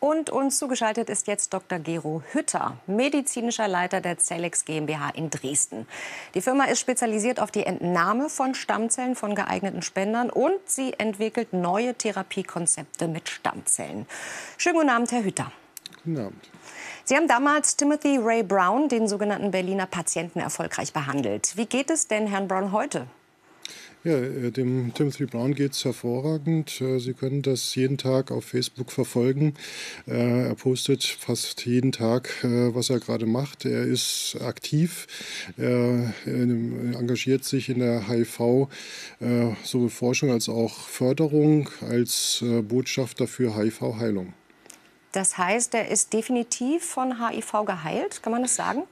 Und uns zugeschaltet ist jetzt Dr. Gero Hütter, medizinischer Leiter der Cellex GmbH in Dresden. Die Firma ist spezialisiert auf die Entnahme von Stammzellen von geeigneten Spendern und sie entwickelt neue Therapiekonzepte mit Stammzellen. Schönen guten Abend, Herr Hütter. Guten Abend. Sie haben damals Timothy Ray Brown, den sogenannten Berliner Patienten, erfolgreich behandelt. Wie geht es denn Herrn Brown heute? Ja, äh, dem Timothy Brown geht es hervorragend. Äh, Sie können das jeden Tag auf Facebook verfolgen. Äh, er postet fast jeden Tag, was er gerade macht. Er ist aktiv, er engagiert sich in der HIV, sowohl Forschung als auch Förderung, als Botschafter für HIV-Heilung. Das heißt, er ist definitiv von HIV geheilt, kann man das sagen?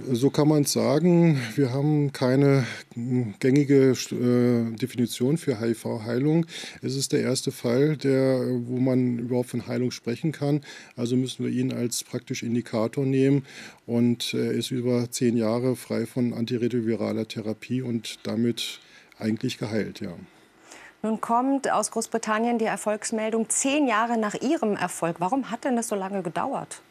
So kann man es sagen. Wir haben keine gängige äh, Definition für HIV-Heilung. Es ist der erste Fall, der, wo man überhaupt von Heilung sprechen kann. Also müssen wir ihn als praktisch Indikator nehmen. Und er ist über zehn Jahre frei von antiretroviraler Therapie und damit eigentlich geheilt, ja. Nun kommt aus Großbritannien die Erfolgsmeldung zehn Jahre nach Ihrem Erfolg. Warum hat denn das so lange gedauert?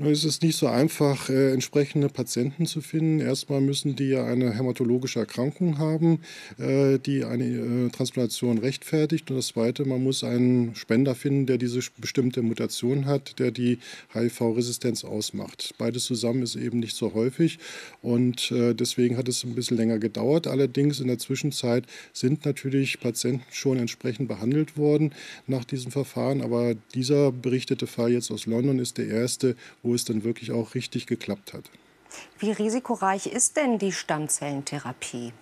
Es ist nicht so einfach, äh, entsprechende Patienten zu finden. Erstmal müssen die ja eine hämatologische Erkrankung haben, äh, die eine äh, Transplantation rechtfertigt. Und das Zweite, man muss einen Spender finden, der diese bestimmte Mutation hat, der die HIV-Resistenz ausmacht. Beides zusammen ist eben nicht so häufig und äh, deswegen hat es ein bisschen länger gedauert. Allerdings in der Zwischenzeit sind natürlich Patienten schon entsprechend behandelt worden nach diesem Verfahren. Aber dieser berichtete Fall jetzt aus London ist der erste, wo wo es dann wirklich auch richtig geklappt hat. Wie risikoreich ist denn die Stammzellentherapie?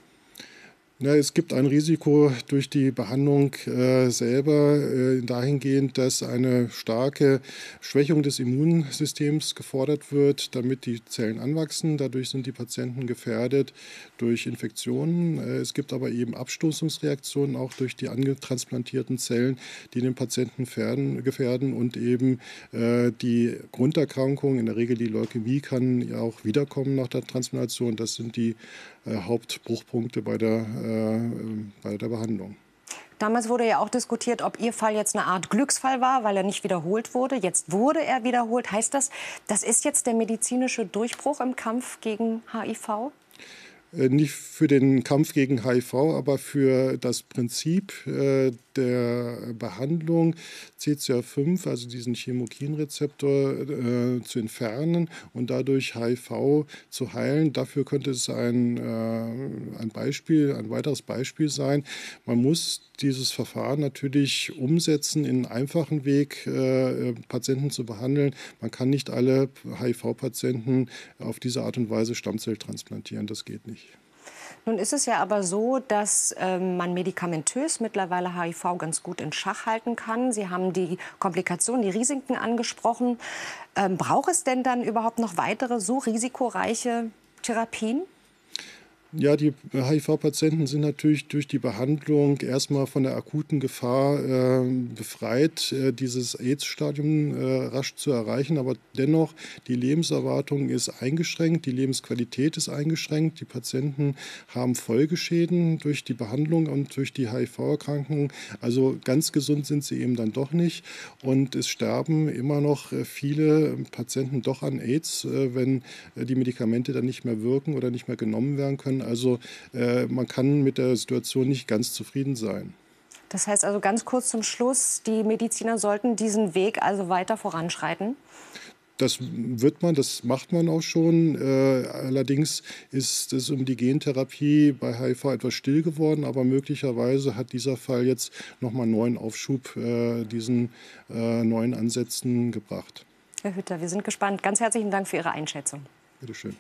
Na, es gibt ein Risiko durch die Behandlung äh, selber äh, dahingehend, dass eine starke Schwächung des Immunsystems gefordert wird, damit die Zellen anwachsen. Dadurch sind die Patienten gefährdet durch Infektionen. Äh, es gibt aber eben Abstoßungsreaktionen auch durch die angetransplantierten Zellen, die den Patienten gefährden, gefährden und eben äh, die Grunderkrankung, in der Regel die Leukämie, kann ja auch wiederkommen nach der Transplantation. Das sind die äh, Hauptbruchpunkte bei der, äh, bei der Behandlung. Damals wurde ja auch diskutiert, ob Ihr Fall jetzt eine Art Glücksfall war, weil er nicht wiederholt wurde. Jetzt wurde er wiederholt. Heißt das, das ist jetzt der medizinische Durchbruch im Kampf gegen HIV? Äh, nicht für den Kampf gegen HIV, aber für das Prinzip äh, der Behandlung CCR5, also diesen Chemokinrezeptor, äh, zu entfernen und dadurch HIV zu heilen. Dafür könnte es ein, äh, ein Beispiel, ein weiteres Beispiel sein. Man muss dieses Verfahren natürlich umsetzen, in einen einfachen Weg äh, Patienten zu behandeln. Man kann nicht alle HIV-Patienten auf diese Art und Weise Stammzell transplantieren. Das geht nicht. Nun ist es ja aber so, dass ähm, man medikamentös mittlerweile HIV ganz gut in Schach halten kann. Sie haben die Komplikationen, die Risiken angesprochen. Ähm, braucht es denn dann überhaupt noch weitere so risikoreiche Therapien? Ja, die HIV-Patienten sind natürlich durch die Behandlung erstmal von der akuten Gefahr äh, befreit, äh, dieses AIDS-Stadium äh, rasch zu erreichen. Aber dennoch, die Lebenserwartung ist eingeschränkt, die Lebensqualität ist eingeschränkt. Die Patienten haben Folgeschäden durch die Behandlung und durch die HIV-Erkrankung. Also ganz gesund sind sie eben dann doch nicht. Und es sterben immer noch äh, viele Patienten doch an AIDS, äh, wenn äh, die Medikamente dann nicht mehr wirken oder nicht mehr genommen werden können. Also äh, man kann mit der Situation nicht ganz zufrieden sein. Das heißt also ganz kurz zum Schluss, die Mediziner sollten diesen Weg also weiter voranschreiten? Das wird man, das macht man auch schon. Äh, allerdings ist es um die Gentherapie bei HIV etwas still geworden, aber möglicherweise hat dieser Fall jetzt nochmal einen neuen Aufschub äh, diesen äh, neuen Ansätzen gebracht. Herr Hütter, wir sind gespannt. Ganz herzlichen Dank für Ihre Einschätzung. Bitte schön.